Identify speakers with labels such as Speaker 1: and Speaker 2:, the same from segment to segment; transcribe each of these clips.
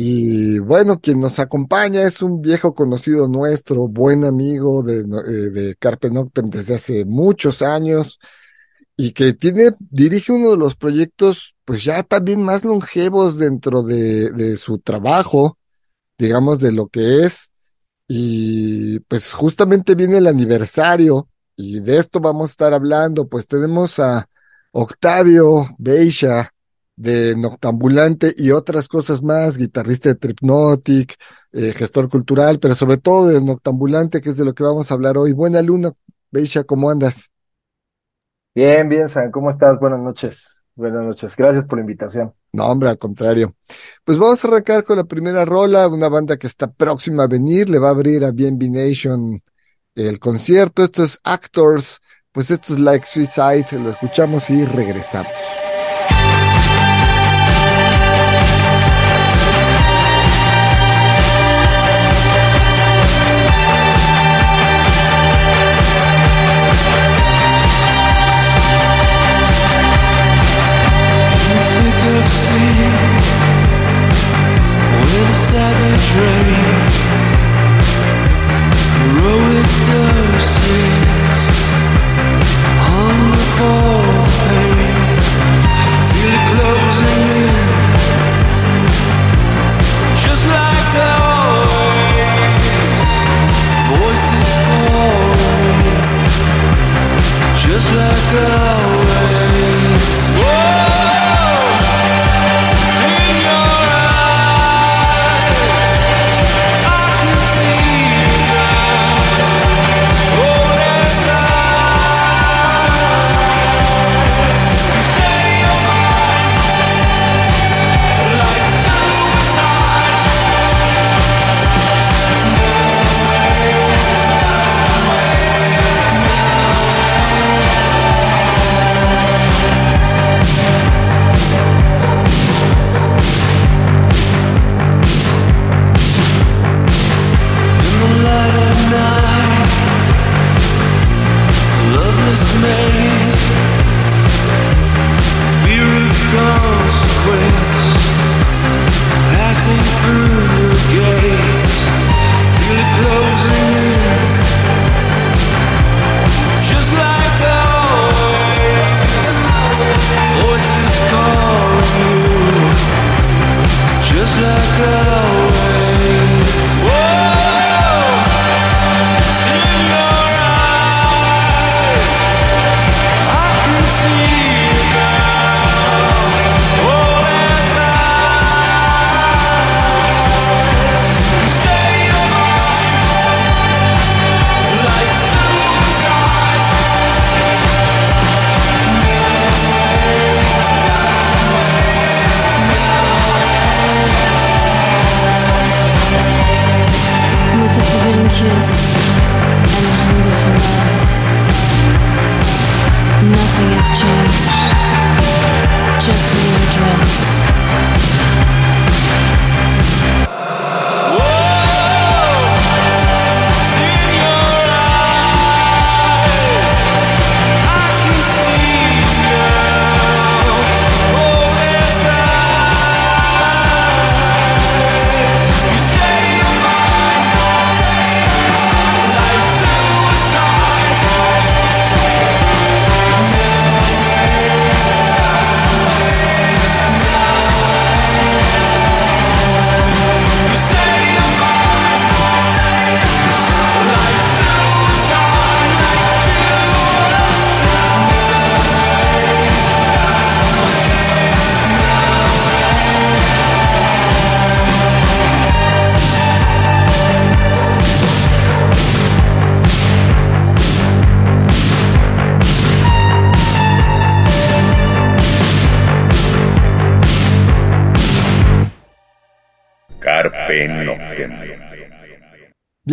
Speaker 1: Y bueno, quien nos acompaña es un viejo conocido nuestro, buen amigo de, eh, de Carpe Noctem desde hace muchos años y que tiene, dirige uno de los proyectos, pues ya también más longevos dentro de, de su trabajo, digamos, de lo que es. Y pues justamente viene el aniversario y de esto vamos a estar hablando. Pues tenemos a Octavio Beisha, de Noctambulante y otras cosas más, guitarrista de Tripnotic, eh, gestor cultural, pero sobre todo de Noctambulante, que es de lo que vamos a hablar hoy. Buena luna, Beisha, ¿cómo andas?
Speaker 2: Bien, bien, San, ¿cómo estás? Buenas noches. Buenas noches. Gracias por la invitación.
Speaker 1: No, hombre, al contrario. Pues vamos a arrancar con la primera rola, una banda que está próxima a venir, le va a abrir a BNB Nation el concierto. Esto es Actors, pues esto es Like Suicide, lo escuchamos y regresamos.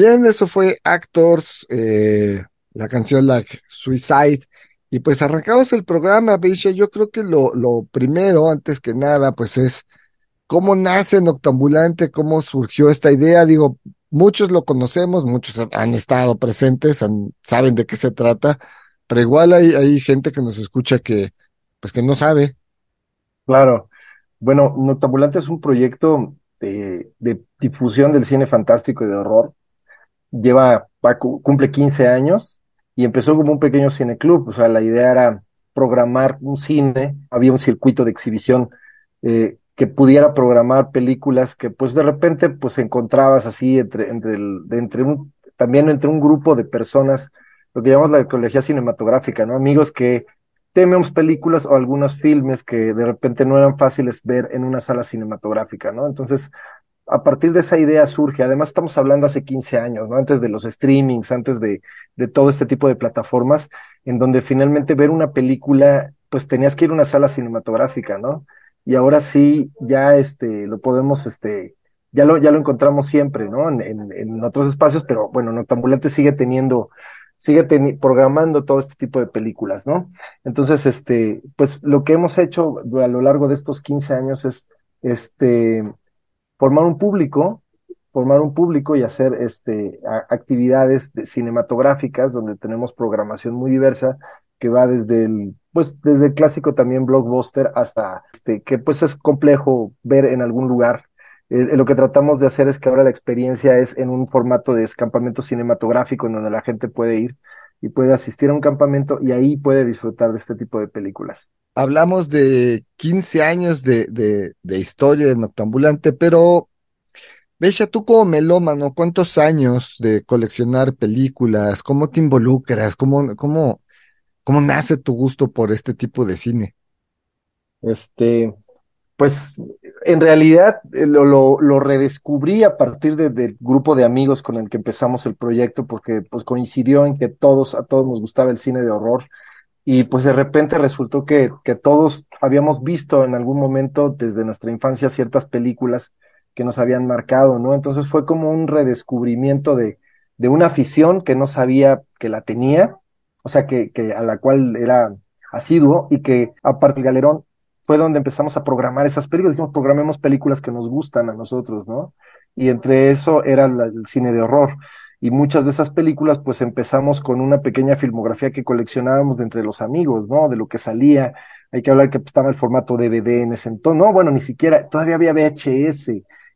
Speaker 1: Bien, eso fue Actors, eh, la canción Like Suicide. Y pues arrancamos el programa, Beisha. Yo creo que lo, lo primero, antes que nada, pues es cómo nace Noctambulante, cómo surgió esta idea. Digo, muchos lo conocemos, muchos han estado presentes, saben de qué se trata, pero igual hay, hay gente que nos escucha que, pues que no sabe.
Speaker 2: Claro. Bueno, Noctambulante es un proyecto de, de difusión del cine fantástico y de horror. Lleva, va cu- cumple 15 años y empezó como un pequeño cineclub. O sea, la idea era programar un cine, había un circuito de exhibición eh, que pudiera programar películas que pues de repente pues encontrabas así entre, entre, entre un, también entre un grupo de personas, lo que llamamos la ecología cinematográfica, ¿no? Amigos que tenemos películas o algunos filmes que de repente no eran fáciles ver en una sala cinematográfica, ¿no? Entonces, a partir de esa idea surge, además estamos hablando hace 15 años, ¿no? Antes de los streamings, antes de, de todo este tipo de plataformas, en donde finalmente ver una película, pues tenías que ir a una sala cinematográfica, ¿no? Y ahora sí, ya este, lo podemos, este, ya lo, ya lo encontramos siempre, ¿no? En, en, en otros espacios, pero bueno, Noctambulante sigue teniendo, sigue teni- programando todo este tipo de películas, ¿no? Entonces, este, pues lo que hemos hecho a lo largo de estos 15 años es, este, formar un público, formar un público y hacer este, actividades de- cinematográficas donde tenemos programación muy diversa que va desde el, pues, desde el clásico también blockbuster hasta este, que pues es complejo ver en algún lugar. Eh, eh, lo que tratamos de hacer es que ahora la experiencia es en un formato de campamento cinematográfico en donde la gente puede ir y puede asistir a un campamento y ahí puede disfrutar de este tipo de películas.
Speaker 1: Hablamos de 15 años de, de, historia de Noctambulante, pero Besha, tú como melómano, ¿cuántos años de coleccionar películas? ¿Cómo te involucras? ¿Cómo, cómo, cómo nace tu gusto por este tipo de cine?
Speaker 2: Este, pues en realidad eh, lo, lo, lo redescubrí a partir de- del grupo de amigos con el que empezamos el proyecto, porque pues coincidió en que todos, a todos nos gustaba el cine de horror. Y pues de repente resultó que, que todos habíamos visto en algún momento desde nuestra infancia ciertas películas que nos habían marcado, ¿no? Entonces fue como un redescubrimiento de, de una afición que no sabía que la tenía, o sea, que, que a la cual era asiduo y que aparte del galerón fue donde empezamos a programar esas películas. Dijimos, programemos películas que nos gustan a nosotros, ¿no? Y entre eso era el cine de horror. Y muchas de esas películas, pues empezamos con una pequeña filmografía que coleccionábamos de entre los amigos, ¿no? De lo que salía. Hay que hablar que pues, estaba el formato DVD en ese entonces. No, bueno, ni siquiera, todavía había VHS.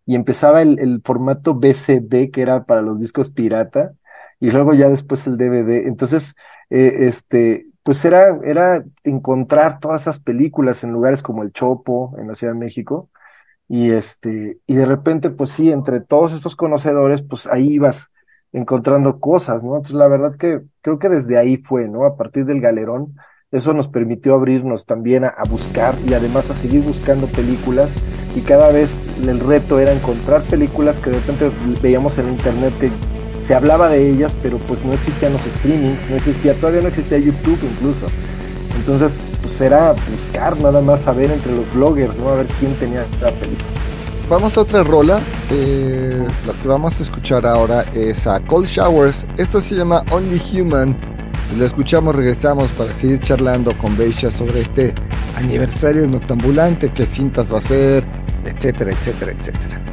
Speaker 2: Y empezaba el, el formato VCD, que era para los discos pirata. Y luego ya después el DVD. Entonces, eh, este, pues era, era encontrar todas esas películas en lugares como El Chopo, en la Ciudad de México. Y este, y de repente, pues sí, entre todos estos conocedores, pues ahí ibas encontrando cosas, ¿no? Entonces, la verdad que creo que desde ahí fue, ¿no? A partir del galerón, eso nos permitió abrirnos también a, buscar y además a seguir buscando películas. Y cada vez el reto era encontrar películas que de repente veíamos en internet que se hablaba de ellas, pero pues no existían los streamings, no existía, todavía no existía YouTube incluso. Entonces, pues era buscar nada más saber entre los bloggers, ¿no? A ver quién tenía la película.
Speaker 1: Vamos a otra rola. Eh, lo que vamos a escuchar ahora es a Cold Showers. Esto se llama Only Human. Lo escuchamos, regresamos para seguir charlando con Beisha sobre este aniversario noctambulante, qué cintas va a ser, etcétera, etcétera, etcétera.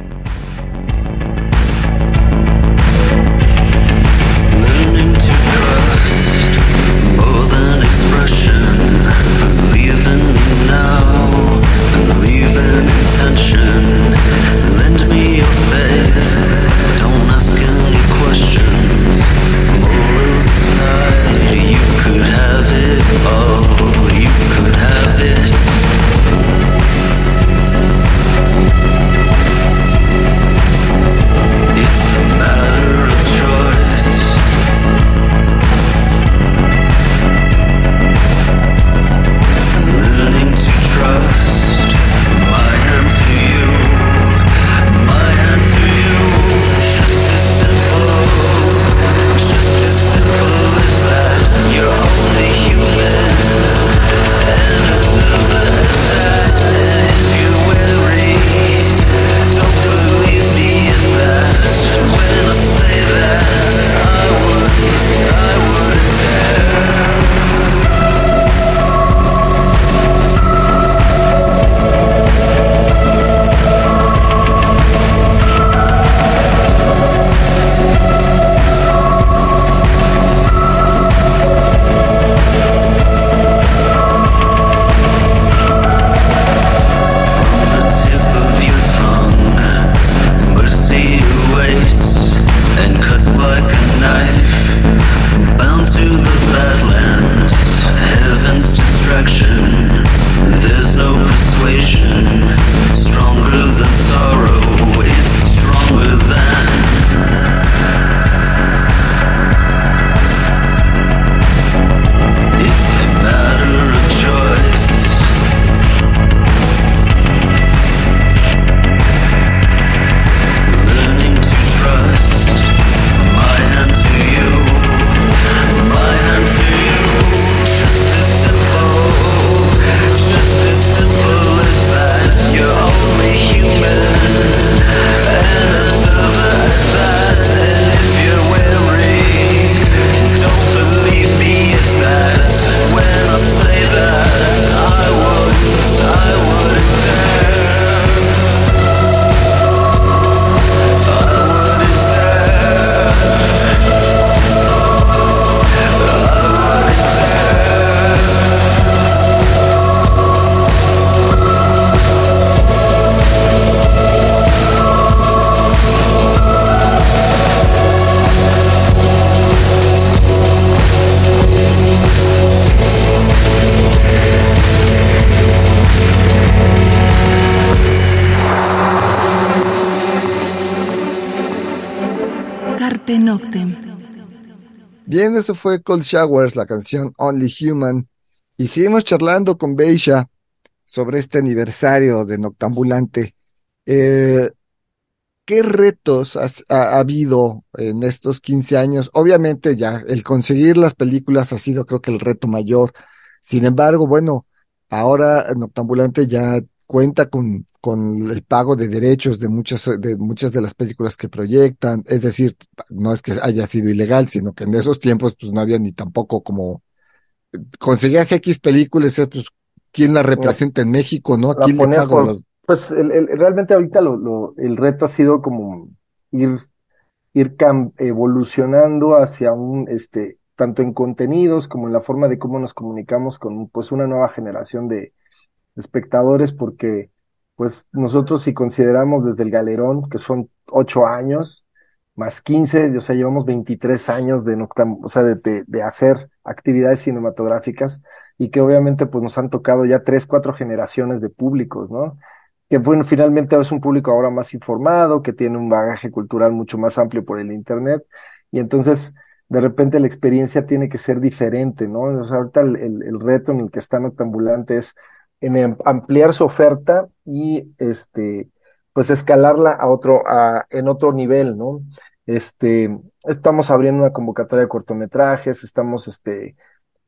Speaker 1: Eso fue Cold Showers, la canción Only Human. Y seguimos charlando con Beisha sobre este aniversario de Noctambulante. Eh, ¿Qué retos has- ha, ha habido en estos 15 años? Obviamente ya el conseguir las películas ha sido creo que el reto mayor. Sin embargo, bueno, ahora Noctambulante ya cuenta con, con el pago de derechos de muchas, de muchas de las películas que proyectan. Es decir, no es que haya sido ilegal, sino que en esos tiempos pues no había ni tampoco como conseguías X películas, pues quién la representa en México, ¿no? ¿A quién le pago
Speaker 2: por-
Speaker 1: los
Speaker 2: Pues el- el- realmente ahorita lo, lo- el reto ha sido como ir, ir evolucionando hacia un, este, tanto en contenidos como en la forma de cómo nos comunicamos con pues una nueva generación de espectadores, porque pues nosotros si consideramos desde el Galerón, que son ocho años, más 15, o sea, llevamos 23 años de, noctam- o sea, de, hacer actividades cinematográficas y que obviamente pues nos han tocado ya tres, cuatro generaciones de públicos, ¿no? Que bueno, finalmente es un público ahora más informado, que tiene un bagaje cultural mucho más amplio por el Internet y entonces de repente la experiencia tiene que ser diferente, ¿no? O sea, ahorita el, el- el reto en el que está Noctambulante es en am- ampliar su oferta y este, pues escalarla a otro, a, en otro nivel, ¿no? Este, estamos abriendo una convocatoria de cortometrajes, estamos este,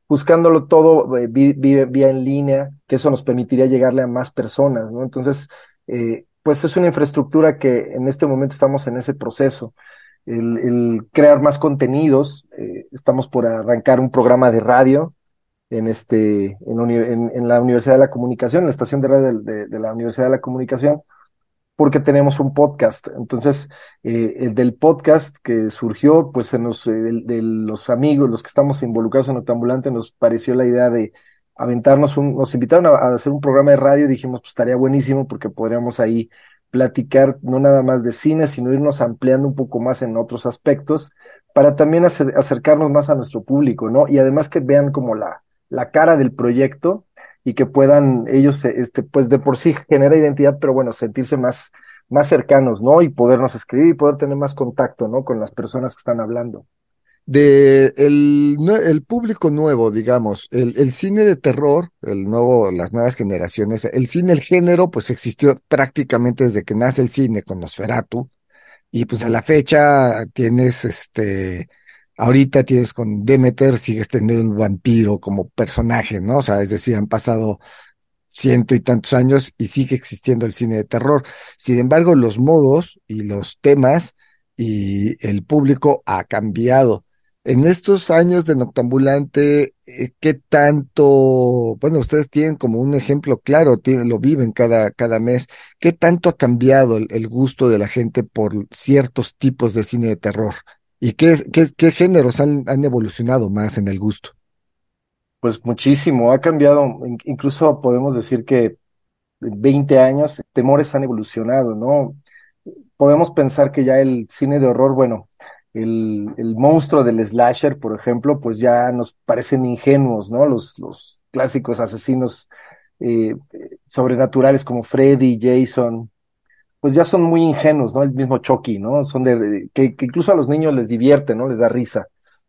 Speaker 2: buscándolo todo eh, vi- vía en línea, que eso nos permitiría llegarle a más personas, ¿no? Entonces, eh, pues es una infraestructura que en este momento estamos en ese proceso. El, el crear más contenidos, eh, estamos por arrancar un programa de radio en, este, en, en- en la Universidad de la Comunicación, en la estación de radio de, la Universidad de la Comunicación, porque tenemos un podcast. Entonces, eh, el del podcast que surgió, pues se nos, eh, de, los amigos, los que estamos involucrados en Octambulante, nos pareció la idea de aventarnos un, nos invitaron a, hacer un programa de radio y dijimos, pues estaría buenísimo porque podríamos ahí platicar no nada más de cine, sino irnos ampliando un poco más en otros aspectos para también acer- acercarnos más a nuestro público, ¿no? Y además que vean como la, la cara del proyecto y que puedan ellos, este, pues de por sí genera identidad, pero bueno, sentirse más, más cercanos, ¿no? Y podernos escribir y poder tener más contacto, ¿no? Con las personas que están hablando.
Speaker 1: de el, el público nuevo, digamos, el, el cine de terror, el nuevo, las nuevas generaciones, el cine, el género, pues existió prácticamente desde que nace el cine con Nosferatu, y pues a la fecha tienes este, ahorita tienes con Demeter, sigues teniendo un vampiro como personaje, ¿no? O sea, es decir, han pasado ciento y tantos años y sigue existiendo el cine de terror. Sin embargo, los modos y los temas y el público ha cambiado. En estos años de Noctambulante, eh, ¿qué tanto, bueno, ustedes tienen como un ejemplo claro, tienen, lo viven cada, cada mes, ¿qué tanto ha cambiado el, el gusto de la gente por ciertos tipos de cine de terror? ¿Y qué, qué, qué géneros han, han evolucionado más en el gusto?
Speaker 2: Pues muchísimo, ha cambiado, in- incluso podemos decir que en 20 años temores han evolucionado, ¿no? Podemos pensar que ya el cine de horror, bueno, el, el monstruo del slasher, por ejemplo, pues ya nos parecen ingenuos, ¿no? Los, los clásicos asesinos eh, eh, sobrenaturales como Freddy, Jason, pues ya son muy ingenuos, ¿no? El mismo Chucky, ¿no? Son de, que, que incluso a los niños les divierte, ¿no? Les da risa.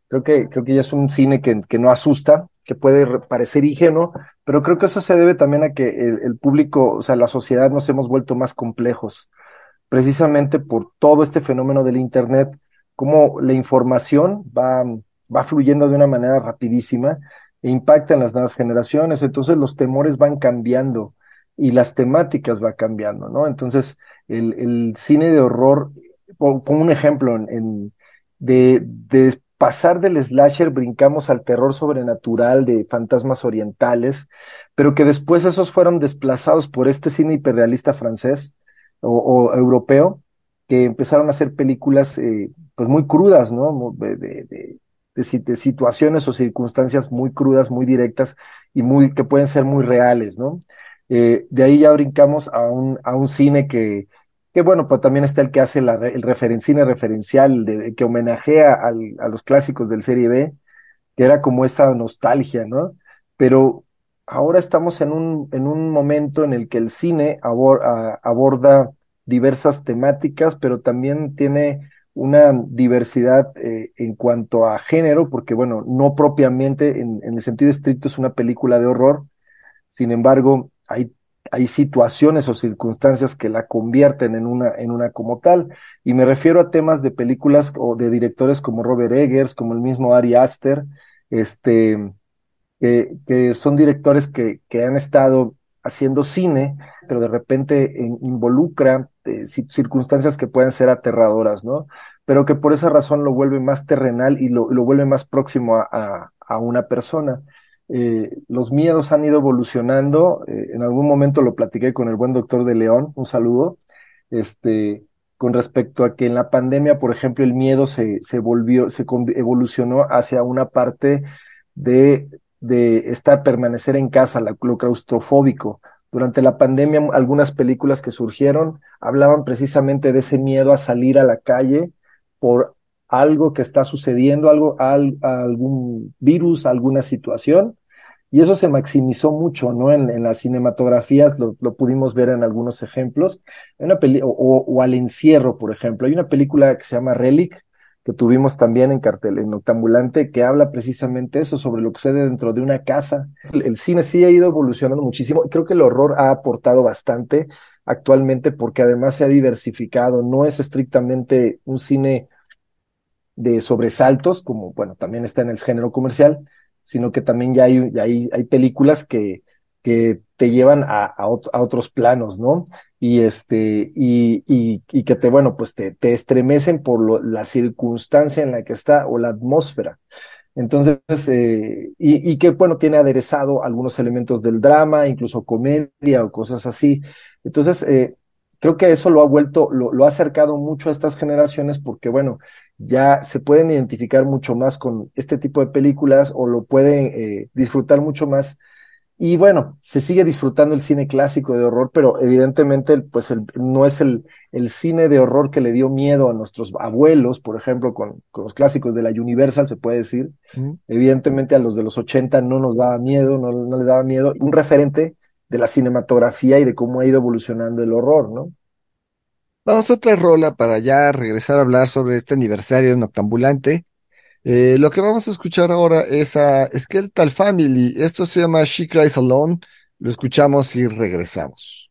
Speaker 2: Creo que, creo que ya es un cine que, que no asusta, que puede re- parecer ingenuo, pero creo que eso se debe también a que el, el público, o sea, la sociedad nos hemos vuelto más complejos, precisamente por todo este fenómeno del Internet, cómo la información va, va fluyendo de una manera rapidísima e impacta en las nuevas generaciones, entonces los temores van cambiando y las temáticas van cambiando, ¿no? Entonces, el, cine de horror, po- pongo un ejemplo, en, de, pasar del slasher brincamos al terror sobrenatural de fantasmas orientales, pero que después esos fueron desplazados por este cine hiperrealista francés o, europeo, que empezaron a hacer películas eh, pues muy crudas, ¿no? De, de situaciones o circunstancias muy crudas, muy directas y muy, que pueden ser muy reales, ¿no? Eh, de ahí ya brincamos a un, a un cine que, que bueno, pues también está el que hace la, el referen- cine referencial, que homenajea al- a los clásicos del Serie B, que era como esta nostalgia, ¿no? Pero ahora estamos en un, en un momento en el que el cine abor- aborda diversas temáticas, pero también tiene una diversidad eh, en cuanto a género, porque bueno, no propiamente en, en, el sentido estricto es una película de horror, sin embargo, hay, situaciones o circunstancias que la convierten en una, en una como tal, y me refiero a temas de películas o de directores como Robert Eggers, como el mismo Ari Aster, este, que, son directores que, que han estado haciendo cine, pero de repente en, involucra eh, circunstancias que pueden ser aterradoras, ¿no? Pero que por esa razón lo vuelve más terrenal y lo, vuelve más próximo a una persona. Eh, los miedos han ido evolucionando. Eh, en algún momento lo platiqué con el buen doctor de León, un saludo, este, con respecto a que en la pandemia, por ejemplo, el miedo se, se volvió, se evolucionó hacia una parte de, de estar, permanecer en casa, lo claustrofóbico. Durante la pandemia, algunas películas que surgieron hablaban precisamente de ese miedo a salir a la calle por algo que está sucediendo, algo, al, algún virus, alguna situación, y eso se maximizó mucho, ¿no? En, las cinematografías lo, pudimos ver en algunos ejemplos. Una peli o, o, al encierro, por ejemplo. Hay una película que se llama Relic, que tuvimos también en cartel, en Octambulante, que habla precisamente eso, sobre lo que sucede dentro de una casa. El, el cine sí ha ido evolucionando muchísimo. Creo que el horror ha aportado bastante actualmente porque además se ha diversificado. No es estrictamente un cine de sobresaltos, como, bueno, también está en el género comercial, sino que también ya hay, ya hay, hay películas que, que te llevan a, a, a, otros planos, ¿no? Y este, y, y, y que te, bueno, pues te, te estremecen por lo, la circunstancia en la que está o la atmósfera. Entonces, eh, y, y, que, bueno, tiene aderezado algunos elementos del drama, incluso comedia o cosas así. Entonces, eh, creo que eso lo ha vuelto, lo, lo ha acercado mucho a estas generaciones porque, bueno, ya se pueden identificar mucho más con este tipo de películas o lo pueden eh, disfrutar mucho más. Y bueno, se sigue disfrutando el cine clásico de horror, pero evidentemente pues el, no es el, el cine de horror que le dio miedo a nuestros abuelos, por ejemplo, con, con los clásicos de la Universal, se puede decir. Mm. Evidentemente a los de los 80 no nos daba miedo, no, no les daba miedo. Un referente de la cinematografía y de cómo ha ido evolucionando el horror, ¿no?
Speaker 1: Vamos a otra rola para ya regresar a hablar sobre este aniversario noctambulante. Eh, lo que vamos a escuchar ahora es a Skeletal Family. Esto se llama She Cries Alone. Lo escuchamos y regresamos.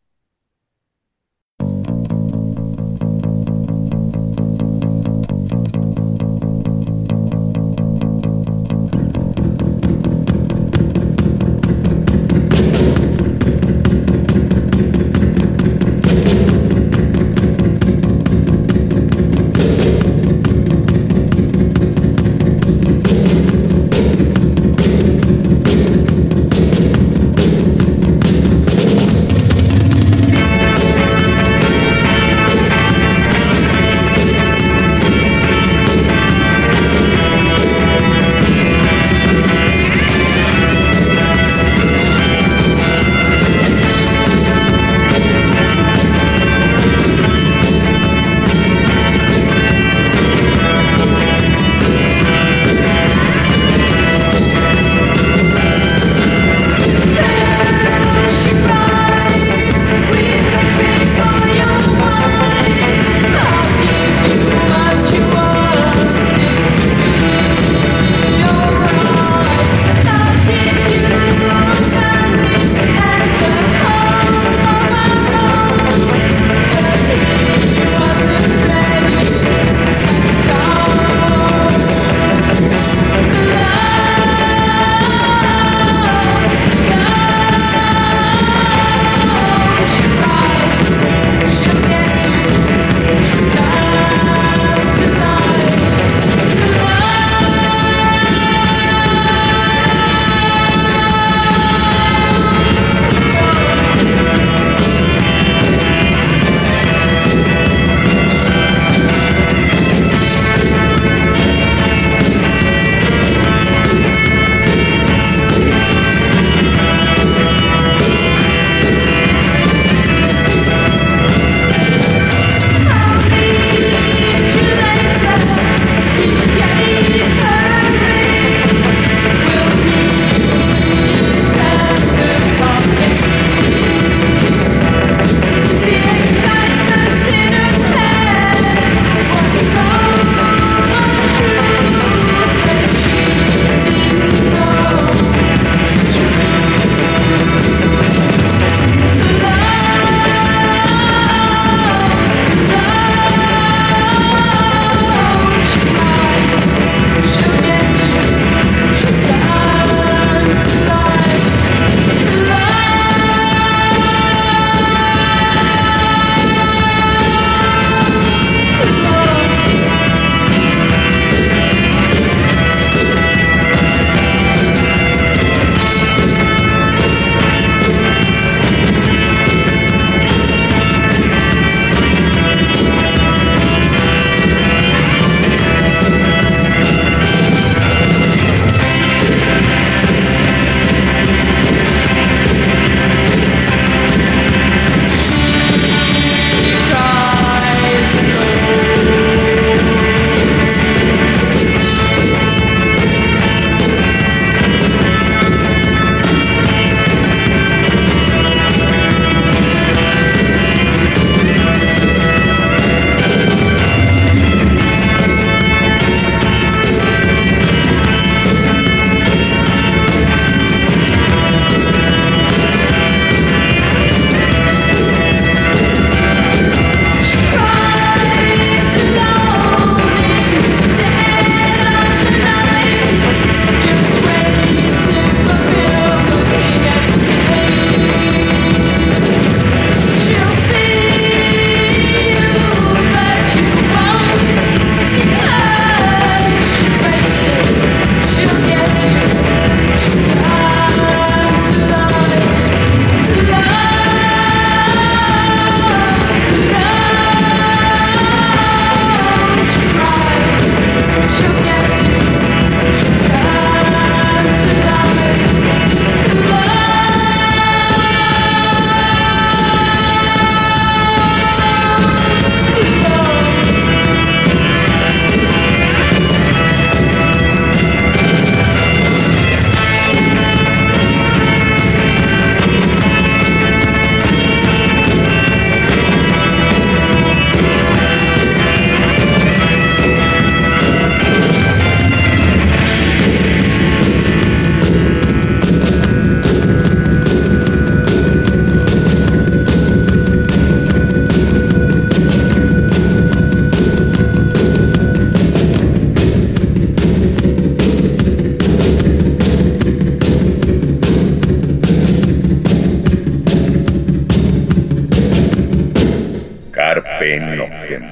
Speaker 3: Carpe Noctem.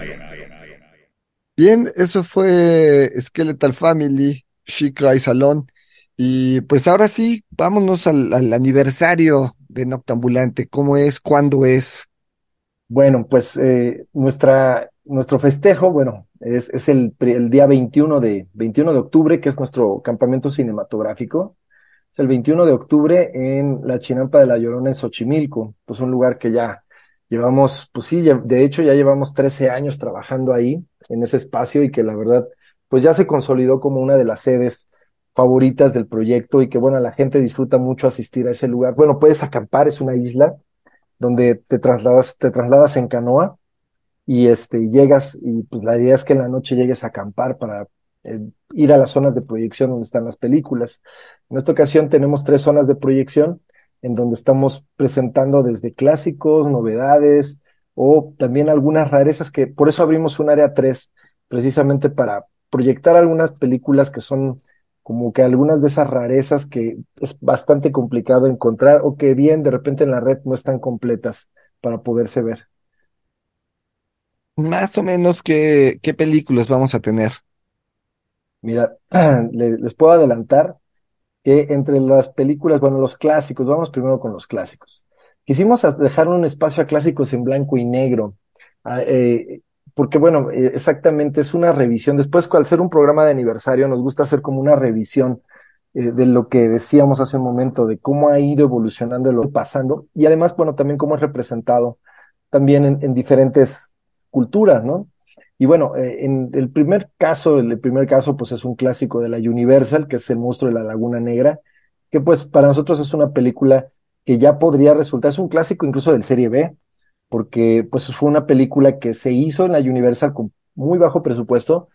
Speaker 1: Bien, eso fue Skeletal Family, She Cries Alone. Y pues ahora sí, vámonos al, al aniversario de Noctambulante. ¿Cómo es? ¿Cuándo es?
Speaker 2: Bueno, pues eh, nuestra, nuestro festejo, bueno, es, es el, el día 21 de, 21 de octubre, que es nuestro campamento cinematográfico. Es el 21 de octubre en la Chinampa de la Llorona en Xochimilco, pues un lugar que ya llevamos, pues sí, de hecho ya llevamos 13 años trabajando ahí, en ese espacio, y que la verdad, pues ya se consolidó como una de las sedes favoritas del proyecto y que bueno, la gente disfruta mucho asistir a ese lugar. Bueno, puedes acampar, es una isla donde te trasladas, te trasladas en canoa y este, llegas y pues la idea es que en la noche llegues a acampar para eh, ir a las zonas de proyección donde están las películas. En esta ocasión tenemos tres zonas de proyección en donde estamos presentando desde clásicos, novedades o también algunas rarezas que por eso abrimos un área 3 precisamente para proyectar algunas películas que son como que algunas de esas rarezas que es bastante complicado encontrar o que bien de repente en la red no están completas para poderse ver.
Speaker 1: Más o menos, ¿qué, qué películas vamos a tener?
Speaker 2: Mira, le- les puedo adelantar que entre las películas, bueno, los clásicos, vamos primero con los clásicos. Quisimos dejar un espacio a clásicos en blanco y negro, eh, porque bueno, eh, exactamente es una revisión. Después, al ser un programa de aniversario, nos gusta hacer como una revisión eh, de lo que decíamos hace un momento, de cómo ha ido evolucionando lo pasando, y además, bueno, también cómo es representado también en diferentes culturas, ¿no? Y bueno, eh, en el primer caso, el primer caso, pues es un clásico de la Universal, que es El monstruo de la Laguna Negra, que pues para nosotros es una película que ya podría resultar, es un clásico incluso del Serie B, porque pues fue una película que se hizo en la Universal con muy bajo presupuesto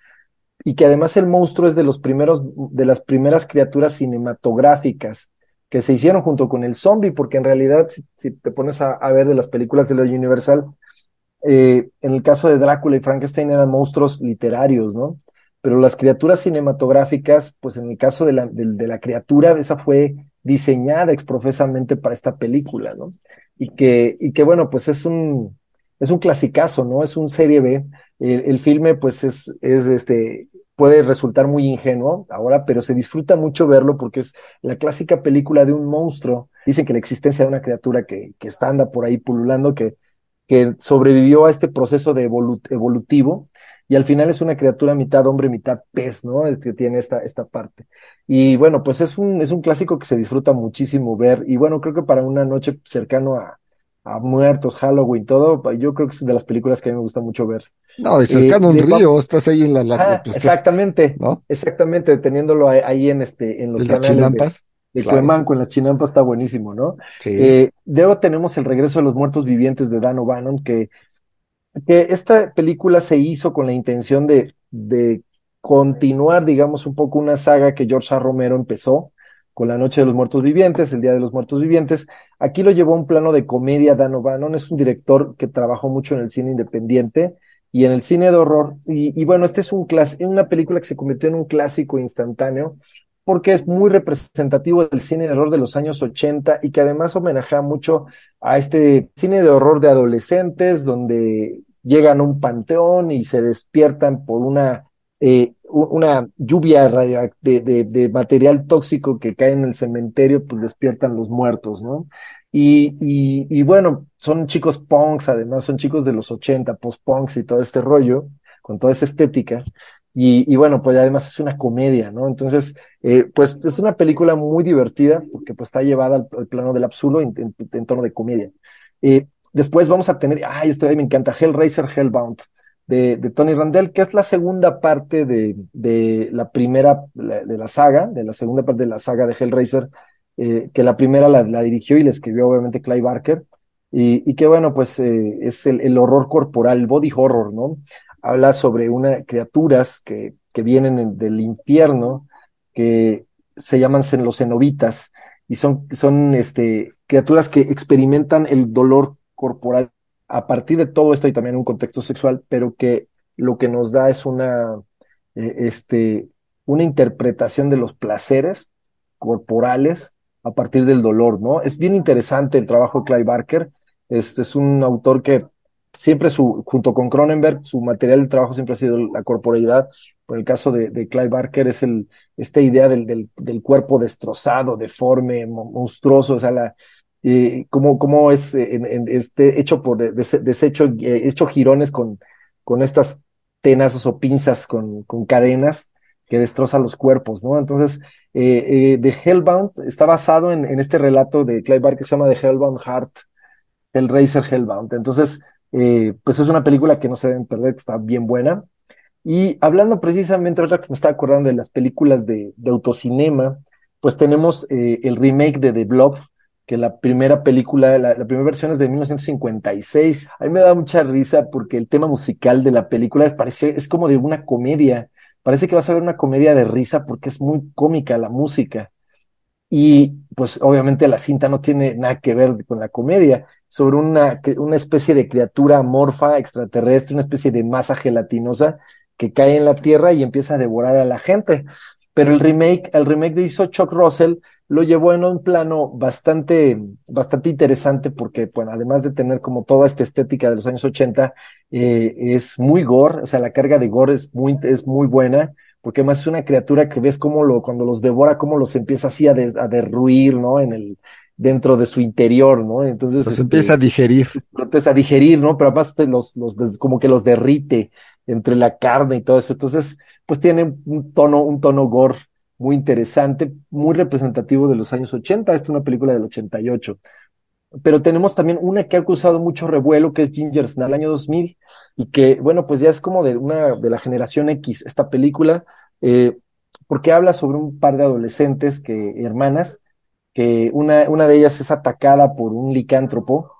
Speaker 2: y que además el monstruo es de los primeros, de las primeras criaturas cinematográficas que se hicieron junto con el zombie, porque en realidad si, te pones a ver de las películas de la Universal, eh, en el caso de Drácula y Frankenstein eran monstruos literarios, ¿no? Pero las criaturas cinematográficas, pues en el caso de la, criatura, esa fue diseñada exprofesamente para esta película, ¿no? Y que, y que bueno, pues es un, clasicazo, ¿no? Es un serie B. El, el filme, pues es, es este, puede resultar muy ingenuo ahora, pero se disfruta mucho verlo porque es la clásica película de un monstruo. Dicen que la existencia de una criatura que, que está anda por ahí pululando, que que sobrevivió a este proceso de evolu evolutivo y al final es una criatura mitad hombre, mitad pez, ¿no? Es que tiene esta, esta parte. Y bueno, pues es un, es un clásico que se disfruta muchísimo ver y bueno, creo que para una noche cercano a, a muertos, Halloween, todo, yo creo que es de las películas que a mí me gusta mucho ver.
Speaker 1: No, y cercano a un
Speaker 2: Eh, de-
Speaker 1: río, estás ahí en la, la-
Speaker 2: Ah,
Speaker 1: pues, estás,
Speaker 2: exactamente,
Speaker 1: ¿no?
Speaker 2: exactamente, teniéndolo ahí, en este, en los
Speaker 1: De las
Speaker 2: canales
Speaker 1: chinampas.
Speaker 2: De
Speaker 1: claro.
Speaker 2: Cuemanco, en las chinampas está buenísimo, ¿no?
Speaker 1: Sí.
Speaker 2: Eh, luego tenemos El regreso de los muertos vivientes de Dan O'Bannon, que, que esta película se hizo con la intención de, de continuar, digamos, un poco una saga que George A. Romero empezó con La Noche de los Muertos Vivientes, El Día de los Muertos Vivientes. Aquí lo llevó a un plano de comedia. Dan O'Bannon es un director que trabajó mucho en el cine independiente y en el cine de horror. Y, y bueno, este es un clas- una película que se convirtió en un clásico instantáneo porque es muy representativo del cine de horror de los años 80 y que además homenajea mucho a este cine de horror de adolescentes donde llegan a un panteón y se despiertan por una, eh, una lluvia de, material tóxico que cae en el cementerio, pues despiertan los muertos, ¿no? Y, y bueno, son chicos punks, además son chicos de los 80, post-punks y todo este rollo, con toda esa estética. Y, y bueno, pues además es una comedia, ¿no? Entonces, eh, pues es una película muy divertida porque pues está llevada al, al plano del absurdo en, en, en tono de comedia. Eh, después vamos a tener, ay, este me encanta, Hellraiser Hellbound de, de Tony Randall, que es la segunda parte de, de la primera, la- de la saga, de la segunda parte de la saga de Hellraiser, eh, que la primera la, la dirigió y la escribió obviamente Clive Barker, y, y que bueno, pues eh, es el, el horror corporal, el body horror, ¿no? Habla sobre una criaturas que, que vienen en- del infierno, que se llaman los cenobitas, y son, son este, criaturas que experimentan el dolor corporal a partir de todo esto y también un contexto sexual, pero que lo que nos da es una, eh, este, una interpretación de los placeres corporales a partir del dolor, ¿no? Es bien interesante el trabajo de Clive Barker. Este es un autor que siempre su, junto con Cronenberg, su material de trabajo siempre ha sido la corporeidad. Por el caso de, de Clive Barker es el, esta idea del, del, del cuerpo destrozado, deforme, monstruoso, o sea, la, eh, cómo, cómo es eh, en, en este hecho por des, deshecho, eh, hecho girones con, con estas tenazas o pinzas con, con cadenas que destroza los cuerpos, ¿no? Entonces, eh, eh, The Hellbound está basado en, en, este relato de Clive Barker que se llama The Hellbound Heart, Hellraiser Hellbound. Entonces, eh, pues es una película que no se deben perder, que está bien buena. Y hablando precisamente, otra que me estaba acordando de las películas de, de autocinema, pues tenemos eh, el remake de The Blob, que la primera película, la, primera versión es de 1956. A mí me da mucha risa porque el tema musical de la película parece, es como de una comedia. Parece que vas a ver una comedia de risa porque es muy cómica la música. Y pues obviamente la cinta no tiene nada que ver con la comedia, sobre una, una especie de criatura amorfa extraterrestre, una especie de masa gelatinosa que cae en la Tierra y empieza a devorar a la gente. Pero el remake, el remake de hizo Chuck Russell lo llevó en un plano bastante, bastante interesante porque, bueno, además de tener como toda esta estética de los años 80, eh, es muy gore, o sea, la carga de gore es muy, es muy buena, porque además es una criatura que ves cómo lo, cuando los devora, cómo los empieza así a, de, a derruir, ¿no? En el, dentro de su interior, ¿no? Entonces.
Speaker 1: Los este, empieza a digerir.
Speaker 2: Empieza a digerir, ¿no? Pero además los, los, como que los derrite entre la carne y todo eso. Entonces, pues tiene un tono, un tono gore muy interesante, muy representativo de los años 80. Esta es una película del 88. Pero tenemos también una que ha causado mucho revuelo, que es Ginger Snap, el año 2000, y que, bueno, pues ya es como de una, de la generación X, esta película, eh, porque habla sobre un par de adolescentes que, hermanas, que una, una de ellas es atacada por un licántropo,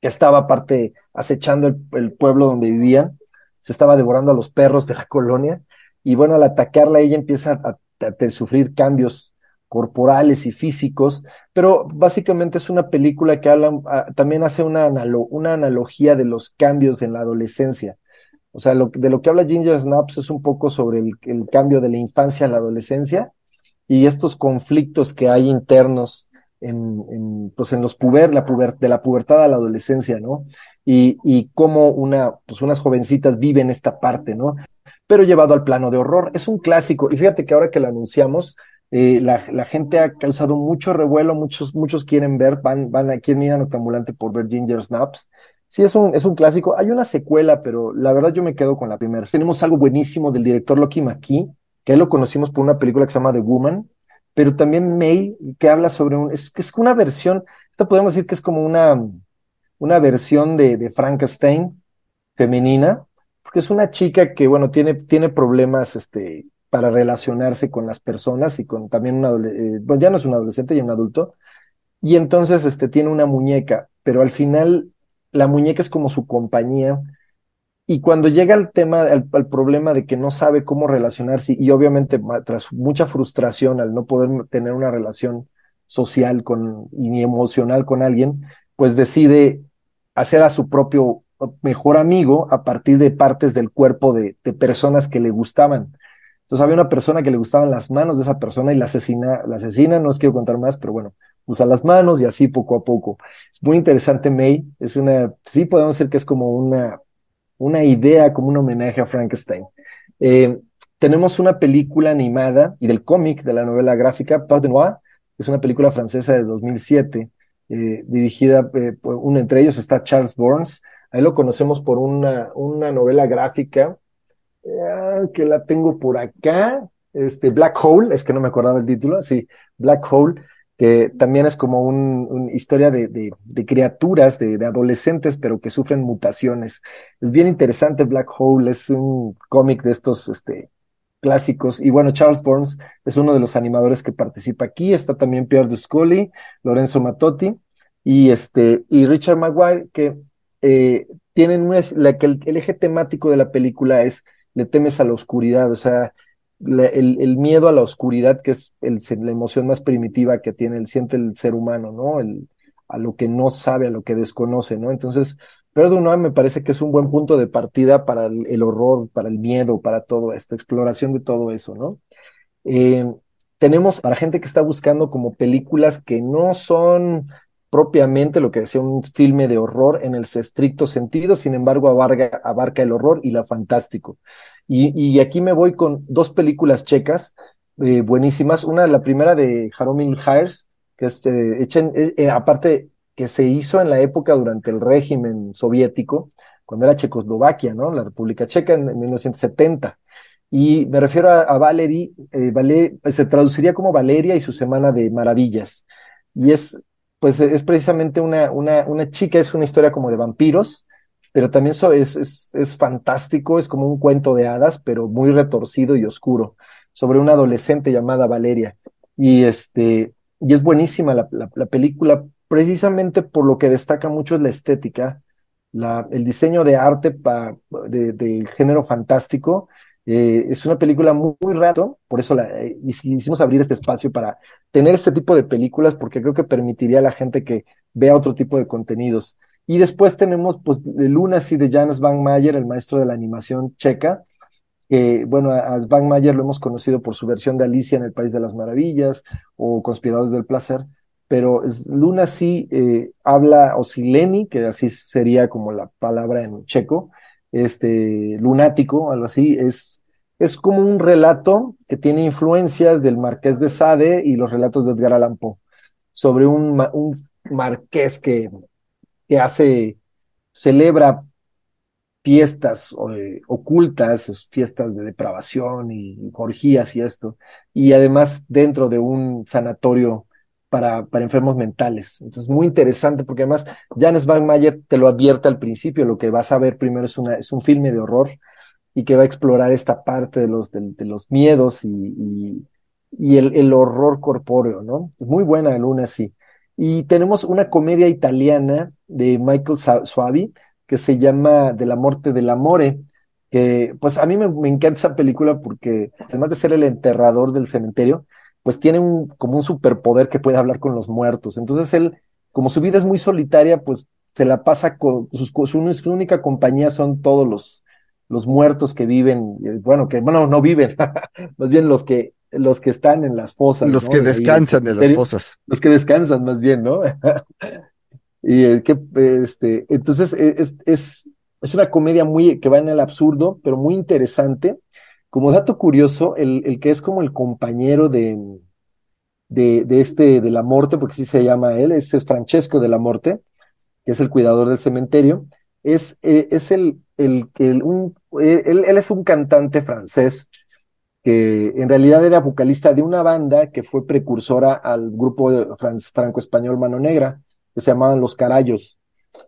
Speaker 2: que estaba aparte acechando el, el pueblo donde vivían, se estaba devorando a los perros de la colonia, y bueno, al atacarla ella empieza a, sufrir cambios corporales y físicos, pero básicamente es una película que habla, uh, también hace una, una, analogía de los cambios en la adolescencia. O sea, lo, de lo que habla Ginger Snaps es un poco sobre el, el, cambio de la infancia a la adolescencia y estos conflictos que hay internos en, pues en los puber, la puber, de la pubertad a la adolescencia, ¿no? Y, y cómo una, pues unas jovencitas viven esta parte, ¿no? Pero llevado al plano de horror. Es un clásico. Y fíjate que ahora que lo anunciamos, eh, la, la, gente ha causado mucho revuelo, muchos, muchos quieren ver, van, van a, quieren ir a Noctambulante por ver Ginger Snaps. Sí, es un, es un clásico. Hay una secuela, pero la verdad yo me quedo con la primera. Tenemos algo buenísimo del director Loki McKee, que lo conocimos por una película que se llama The Woman, pero también May, que habla sobre un, es, es una versión, esto podemos decir que es como una, una versión de, de Frankenstein femenina, porque es una chica que, bueno, tiene, tiene problemas, este, para relacionarse con las personas y con también un adolescente, eh, bueno, ya no es un adolescente, ya un adulto, y entonces este, tiene una muñeca, pero al final la muñeca es como su compañía, y cuando llega el tema, al, al, problema de que no sabe cómo relacionarse, y obviamente tras mucha frustración al no poder tener una relación social con, y emocional con alguien, pues decide hacer a su propio mejor amigo a partir de partes del cuerpo de, de personas que le gustaban. Entonces había una persona que le gustaban las manos de esa persona y la asesina, la asesina, no os quiero contar más, pero bueno, usa las manos y así poco a poco. Es muy interesante May, es una, sí podemos decir que es como una, una idea, como un homenaje a Frankenstein. Eh, tenemos una película animada y del cómic de la novela gráfica, de Noir, es una película francesa de 2007, eh, dirigida eh, por uno entre ellos está Charles Burns, ahí lo conocemos por una, una novela gráfica que la tengo por acá, este Black Hole, es que no me acordaba el título, sí, Black Hole, que también es como una un historia de, criaturas, de, de, adolescentes, pero que sufren mutaciones. Es bien interesante Black Hole, es un cómic de estos este, clásicos. Y bueno, Charles Burns es uno de los animadores que participa aquí. Está también Pierre Duscoli, Lorenzo Matotti y, este, y Richard Maguire, que eh, tienen una, la, que el, el eje temático de la película es le temes a la oscuridad, o sea, el, miedo a la oscuridad, que es la emoción más primitiva que tiene, el siente el ser humano, ¿no? A lo que no sabe, a lo que desconoce, ¿no? Entonces, Perdón, me parece que es un buen punto de partida para el, el, horror, para el miedo, para todo esto, exploración de todo eso, ¿no? Eh, tenemos para gente que está buscando como películas que no son propiamente lo que decía un filme de horror en el estricto sentido, sin embargo abarca, abarca el horror y la fantástico. Y, y aquí me voy con dos películas checas eh, buenísimas. Una, la primera de Jaromir Hires, que es eh, eh, eh, aparte que se hizo en la época durante el régimen soviético, cuando era Checoslovaquia, ¿no? La República Checa en, en 1970. Y me refiero a, a Valerie, Vale- se traduciría como Valeria y su Semana de Maravillas. Y es, pues, es precisamente una, una, una chica, es una historia como de vampiros, pero también es, es, es fantástico, es como un cuento de hadas, pero muy retorcido y oscuro, sobre una adolescente llamada Valeria. Y este, y es buenísima la, la, la película, precisamente por lo que destaca mucho es la estética, la, el diseño de arte pa- de, género fantástico. Eh, es una película muy, muy rato, por eso la, eh, hicimos abrir este espacio para tener este tipo de películas, porque creo que permitiría a la gente que vea otro tipo de contenidos. Y después tenemos, pues, Lunacy de Jan Mayer, el maestro de la animación checa, bueno, a, a Mayer lo hemos conocido por su versión de Alicia en el País de las Maravillas o Conspiradores del Placer, pero Lunacy eh, habla, o Sileni, que así sería como la palabra en checo, este, lunático, algo así, es, es como un relato que tiene influencias del Marqués de Sade y los relatos de Edgar Allan Poe sobre un, un marqués que, que hace, celebra fiestas eh, ocultas, es- fiestas de depravación y orgías y esto, y además dentro de un sanatorio para, para enfermos mentales. Entonces, muy interesante porque además Janes Mayer te lo advierte al principio, lo que vas a ver primero es, una, es un filme de horror y que va a explorar esta parte de los, de, los miedos y, y, el, el, horror corpóreo, ¿no? Muy buena Luna, sí. Y tenemos una comedia italiana de Michael Suavi que se llama De la muerte del amore, que pues a mí me, me, encanta esa película porque además de ser el enterrador del cementerio, pues tiene un, como un superpoder que puede hablar con los muertos. Entonces él, como su vida es muy solitaria, pues se la pasa con sus, su, su única compañía son todos los, los muertos que viven, bueno, que bueno, no viven, más bien los que los que están en las fosas.
Speaker 1: Los
Speaker 2: ¿no?
Speaker 1: que descansan en las fosas.
Speaker 2: Los que descansan más bien, ¿no? y eh, que, este, entonces es, es, es una comedia muy, que va en el absurdo, pero muy interesante. Como dato curioso, el, que es como el compañero de, de, este, de la muerte, porque así se llama él, es, es Francesco de la muerte, que es el cuidador del cementerio, es, eh, es el, el, el un, él, él es un cantante francés que en realidad era vocalista de una banda que fue precursora al grupo franco-español Mano Negra, que se llamaban Los Carayos.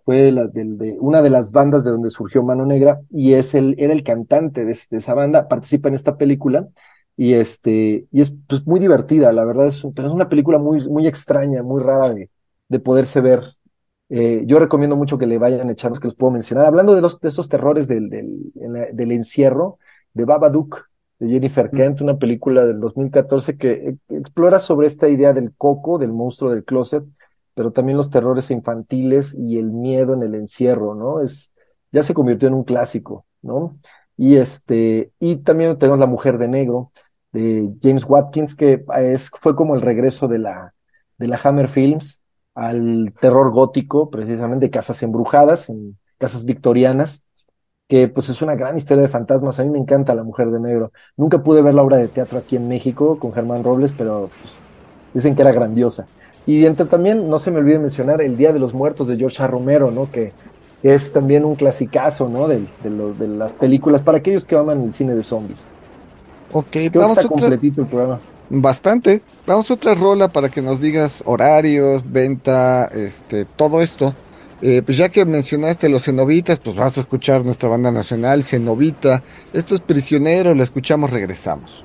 Speaker 2: Fue la, de, de, una de las bandas de donde surgió Mano Negra y es el, era el cantante de, de esa banda, participa en esta película y, este, y es pues, muy divertida, la verdad, es, pero es una película muy, muy extraña, muy rara de, de poderse ver. Eh, yo recomiendo mucho que le vayan a echar los que les puedo mencionar. Hablando de, los, de estos terrores del, del, del encierro, de Babadook, de Jennifer Kent, una película del 2014 que explora sobre esta idea del coco, del monstruo del closet, pero también los terrores infantiles y el miedo en el encierro, ¿no? Es, ya se convirtió en un clásico, ¿no? Y este, y también tenemos La Mujer de Negro, de James Watkins, que es, fue como el regreso de la, de la Hammer Films al terror gótico, precisamente casas embrujadas, en casas victorianas, que pues es una gran historia de fantasmas. A mí me encanta La Mujer de Negro. Nunca pude ver la obra de teatro aquí en México con Germán Robles, pero pues, dicen que era grandiosa. Y entre también, no se me olvide mencionar El Día de los Muertos de George A. Romero, ¿no? Que, es también un clasicazo, ¿no? De, de, lo, de, las películas para aquellos que aman el cine de zombies.
Speaker 1: Ok,
Speaker 2: Creo
Speaker 1: vamos
Speaker 2: que está
Speaker 1: otra...
Speaker 2: completito el programa.
Speaker 1: Bastante. Vamos a otra rola para que nos digas horarios, venta, este, todo esto. Eh, pues ya que mencionaste los cenobitas, pues vas a escuchar nuestra banda nacional, Cenovita. Esto es Prisionero, la escuchamos, regresamos.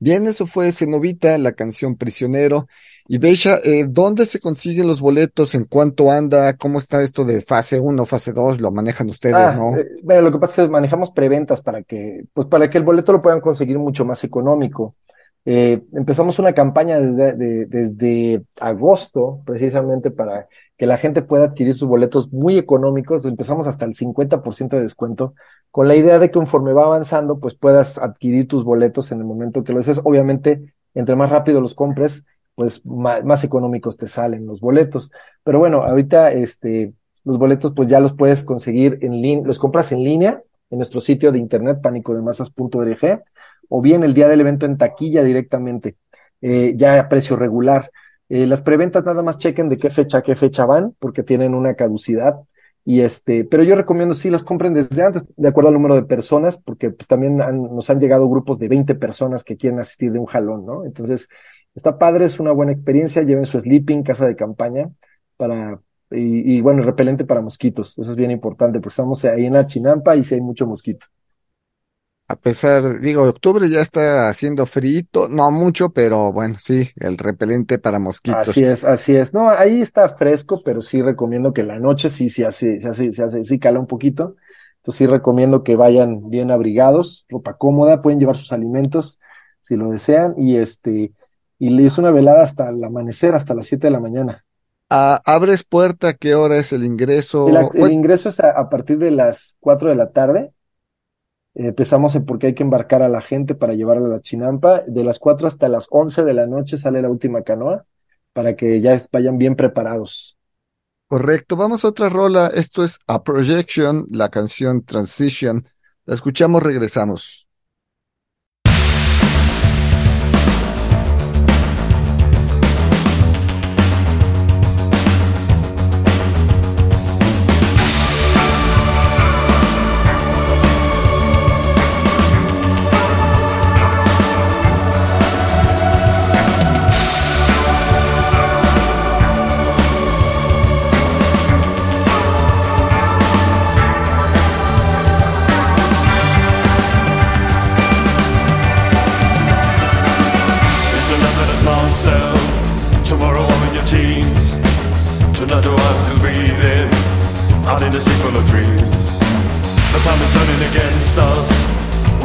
Speaker 1: Bien, eso fue Cenovita, la canción Prisionero. Y Beisha, eh, ¿dónde se consiguen los boletos? ¿En cuánto anda? ¿Cómo está esto de fase 1, fase 2? ¿Lo manejan ustedes,
Speaker 2: Ah,
Speaker 1: no?
Speaker 2: eh, bueno, lo que pasa es que manejamos preventas para que, pues para que el boleto lo puedan conseguir mucho más económico. Eh, empezamos una campaña desde, de- desde agosto, precisamente para que la gente pueda adquirir sus boletos muy económicos. Empezamos hasta el 50% de descuento, con la idea de que conforme va avanzando, pues puedas adquirir tus boletos en el momento que lo desees. Obviamente, entre más rápido los compres, pues más, económicos te salen los boletos. Pero bueno, ahorita este, los boletos pues ya los puedes conseguir en línea, los compras en línea en nuestro sitio de internet panicodemasas.org o bien el día del evento en taquilla directamente, eh, ya a precio regular. Eh, las preventas nada más chequen de qué fecha a qué fecha van, porque tienen una caducidad. Y este, pero yo recomiendo sí los compren desde antes, de acuerdo al número de personas, porque pues también nos han llegado grupos de 20 personas que quieren asistir de un jalón, ¿no? Entonces, está padre, es una buena experiencia, lleven su sleeping, casa de campaña, para, y, y, bueno, repelente para mosquitos, eso es bien importante, porque estamos ahí en la chinampa y sí hay mucho mosquito.
Speaker 1: A pesar, digo, octubre ya está haciendo frío, no mucho, pero bueno, sí, el repelente para mosquitos.
Speaker 2: Así es, así es. No, ahí está fresco, pero sí recomiendo que la noche sí se hace, se hace, se hace, sí cala un poquito. Entonces sí recomiendo que vayan bien abrigados, ropa cómoda, pueden llevar sus alimentos si lo desean, y este, y le hizo una velada hasta el amanecer, hasta las 7 de la mañana.
Speaker 1: Ah, ¿abres puerta? ¿Qué hora es el ingreso?
Speaker 2: El, ingreso es a, a partir de las 4 de la tarde. Eh, empezamos en porque hay que embarcar a la gente para llevarla a la chinampa. De las 4 hasta las 11 de la noche sale la última canoa para que ya vayan bien preparados.
Speaker 1: correcto, vamos a otra rola. Esto es A Projection, la canción Transition. La escuchamos, regresamos.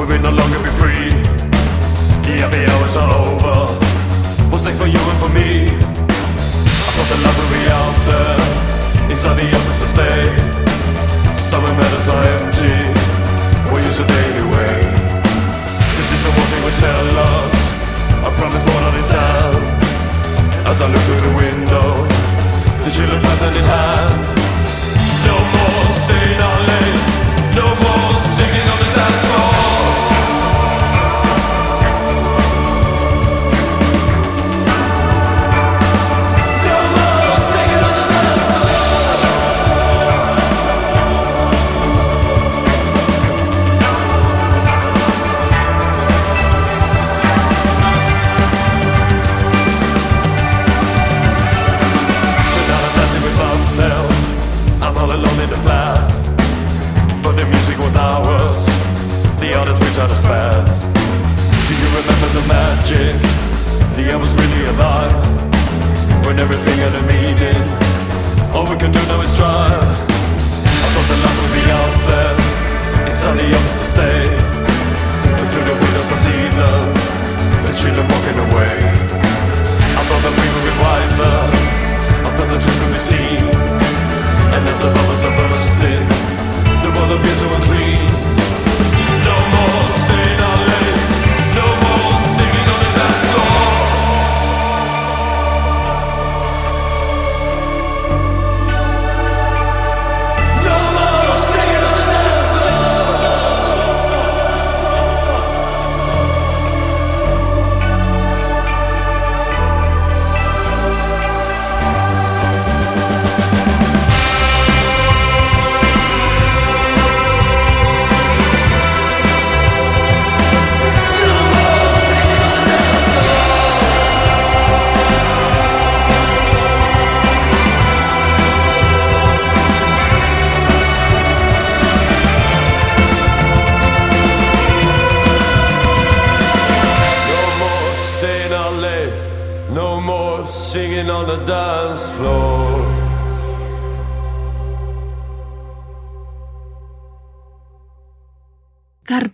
Speaker 4: We will no longer be free.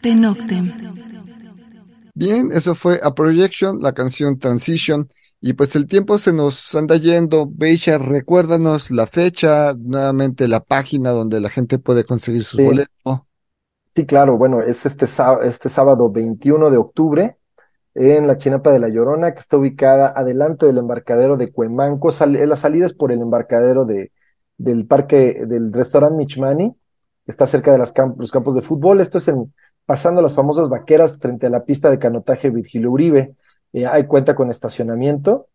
Speaker 5: Carpe Noctem.
Speaker 1: Bien, eso fue A Projection, la canción Transition. Y pues el tiempo se nos anda yendo. Beisha, recuérdanos la fecha, nuevamente la página donde la gente puede conseguir sus
Speaker 2: Sí.
Speaker 1: boletos.
Speaker 2: Sí, claro, bueno, es este, este sábado 21 de octubre en la Chinapa de la Llorona, que está ubicada adelante del embarcadero de Cuemanco. Sal- eh, la salida es por el embarcadero de, del parque, del restaurante Michmani, que está cerca de las los campos de fútbol. Esto es en, pasando las famosas vaqueras frente a la pista de canotaje Virgilio Uribe. Eh, hay cuenta con estacionamiento.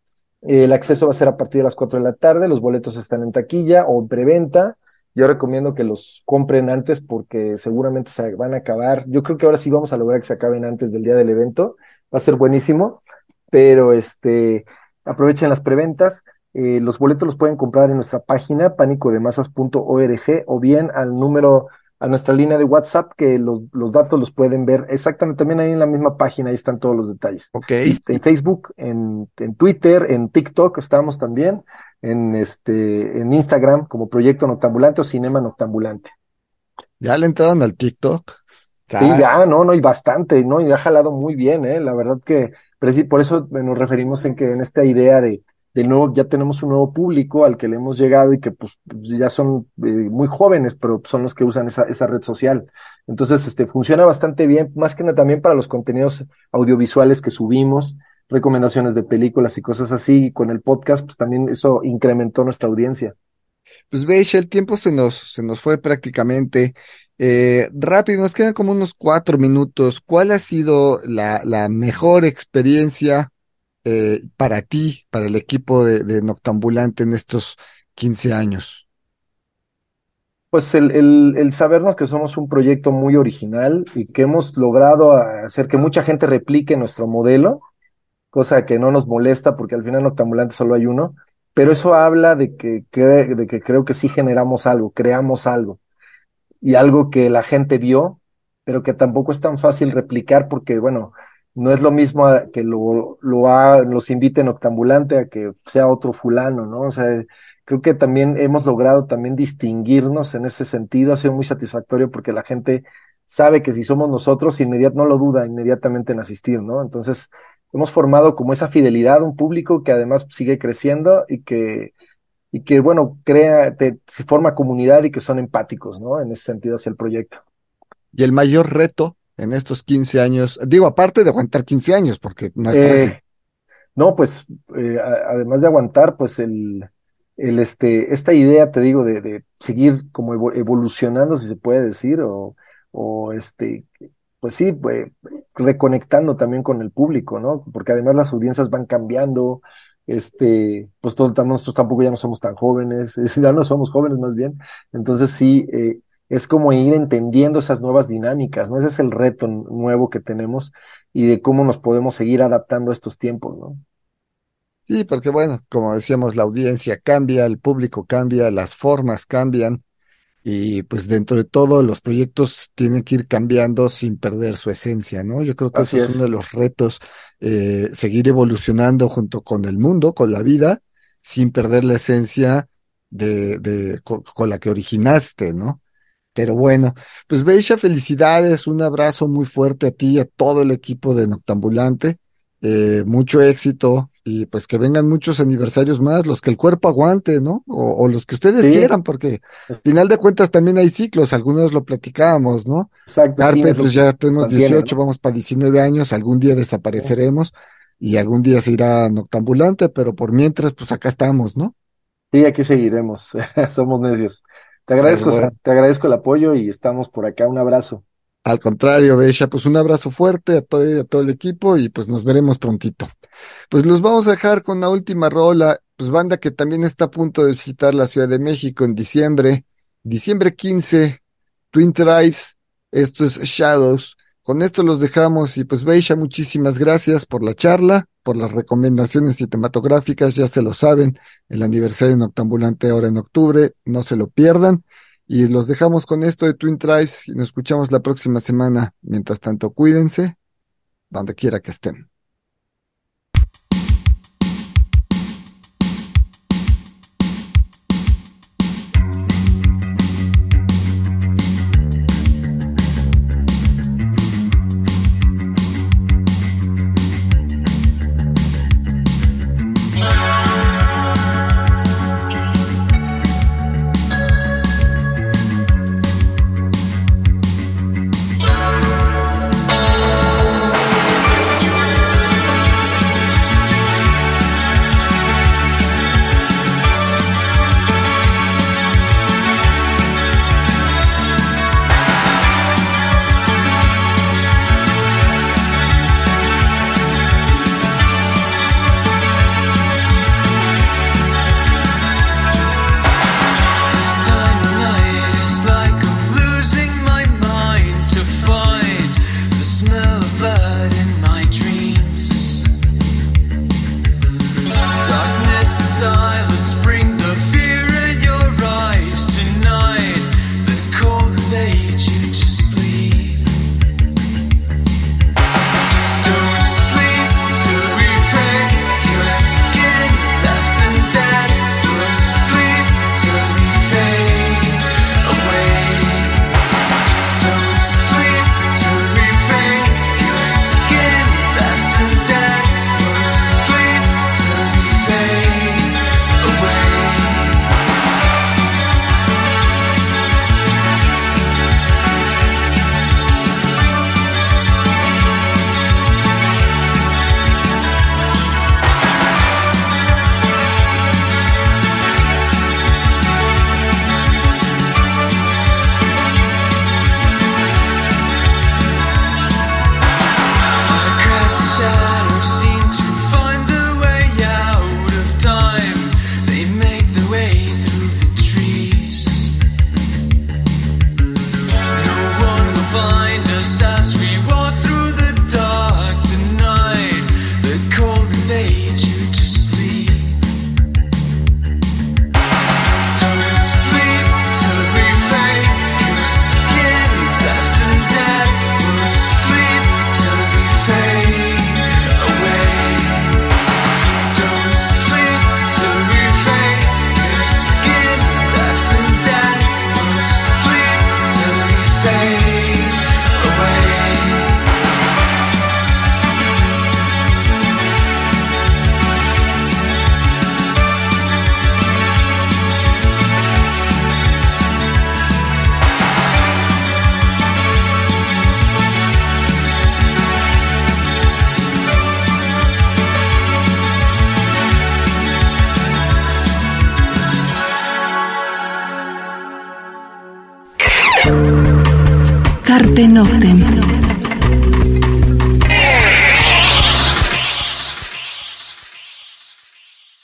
Speaker 2: Eh, el acceso va a ser a partir de las 4 de la tarde. Los boletos están en taquilla o en preventa. Yo recomiendo que los compren antes porque seguramente se van a acabar. Yo creo que ahora sí vamos a lograr que se acaben antes del día del evento. Va a ser buenísimo, pero este, aprovechen las preventas. Eh, los boletos los pueden comprar en nuestra página pánicodemasas.org o bien al número, a nuestra línea de WhatsApp, que los, los datos los pueden ver exactamente también ahí en la misma página, ahí están todos los detalles.
Speaker 1: Ok.
Speaker 2: En Facebook, en, en Twitter, en TikTok estamos también, en este, en Instagram como Proyecto Noctambulante o Cinema Noctambulante.
Speaker 1: Ya le entraron al TikTok.
Speaker 2: Sí, ya, no, no, y bastante, ¿no? Y ha jalado muy bien, ¿eh? La verdad que, por eso nos referimos en que en esta idea de, de nuevo, ya tenemos un nuevo público al que le hemos llegado y que pues ya son eh, muy jóvenes, pero son los que usan esa, esa red social. Entonces, este, funciona bastante bien, más que nada también para los contenidos audiovisuales que subimos, recomendaciones de películas y cosas así, y con el podcast, pues también eso incrementó nuestra audiencia.
Speaker 1: Pues Beisha, el tiempo se nos, se nos fue prácticamente. Eh, rápido, nos quedan como unos cuatro minutos. ¿Cuál ha sido la, la mejor experiencia eh, para ti, para el equipo de, Noctambulante en estos 15 años?
Speaker 2: Pues el, el, el sabernos que somos un proyecto muy original y que hemos logrado hacer que mucha gente replique nuestro modelo, cosa que no nos molesta porque al final Noctambulante solo hay uno, pero eso habla de que, de que creo que sí generamos algo, creamos algo y algo que la gente vio, pero que tampoco es tan fácil replicar porque, bueno, no es lo mismo a- que lo, lo ha- los invite Noctambulante a que sea otro fulano, ¿no? O sea, creo que también hemos logrado también distinguirnos en ese sentido, ha sido muy satisfactorio porque la gente sabe que si somos nosotros, inmediat, no lo duda inmediatamente en asistir, ¿no? Entonces, hemos formado como esa fidelidad, un público que además sigue creciendo y que y que, bueno, crea, te, se forma comunidad y que son empáticos, ¿no? En ese sentido hacia el proyecto.
Speaker 1: Y el mayor reto en estos 15 años, digo, aparte de aguantar 15 años, porque no es.
Speaker 2: Eh, no, pues, eh, además de aguantar, pues el, el este, esta idea, te digo, de, de seguir como evo- evolucionando, si se puede decir, o, o este, pues sí, pues, reconectando también con el público, ¿no? Porque además las audiencias van cambiando, este, pues todos nosotros tampoco ya no somos tan jóvenes, ya no somos jóvenes más bien, entonces sí, eh, es como ir entendiendo esas nuevas dinámicas, ¿no? Ese es el reto nuevo que tenemos y de cómo nos podemos seguir adaptando a estos tiempos, ¿no?
Speaker 1: Sí, porque bueno, como decíamos, la audiencia cambia, el público cambia, las formas cambian y pues dentro de todo los proyectos tienen que ir cambiando sin perder su esencia, ¿no? Yo creo que
Speaker 2: Así
Speaker 1: eso es
Speaker 2: es.
Speaker 1: uno de los retos, eh, seguir evolucionando junto con el mundo, con la vida, sin perder la esencia de, de co- con, la que originaste, ¿no? Pero bueno, pues Beisha, felicidades, un abrazo muy fuerte a ti y a todo el equipo de Noctambulante, eh, mucho éxito y pues que vengan muchos aniversarios más, los que el cuerpo aguante, ¿no? O, o los que ustedes
Speaker 2: Sí.
Speaker 1: quieran, porque al final de cuentas también hay ciclos, algunos lo platicábamos, ¿no?
Speaker 2: Exacto. sí,
Speaker 1: Carpe,
Speaker 2: lo
Speaker 1: pues ya tenemos
Speaker 2: mantiene,
Speaker 1: 18,
Speaker 2: ¿no?
Speaker 1: vamos para 19 años, algún día desapareceremos y algún día se irá Noctambulante, pero por mientras, pues acá estamos, ¿no?
Speaker 2: Sí, aquí seguiremos, somos necios. Te agradezco,
Speaker 1: bueno.
Speaker 2: Te agradezco el apoyo y estamos por acá. Un abrazo.
Speaker 1: Al contrario, Beisha, pues un abrazo fuerte a todo, a todo el equipo y pues nos veremos prontito. Pues los vamos a dejar con la última rola, pues banda que también está a punto de visitar la Ciudad de México en diciembre, diciembre 15, Twin Tribes, esto es Shadows. Con esto los dejamos y pues Beisha, muchísimas gracias por la charla, por las recomendaciones cinematográficas, ya se lo saben, el aniversario noctambulante ahora en octubre, no se lo pierdan. Y los dejamos con esto de Twin Tribes y nos escuchamos la próxima semana. Mientras tanto, cuídense donde quiera que estén.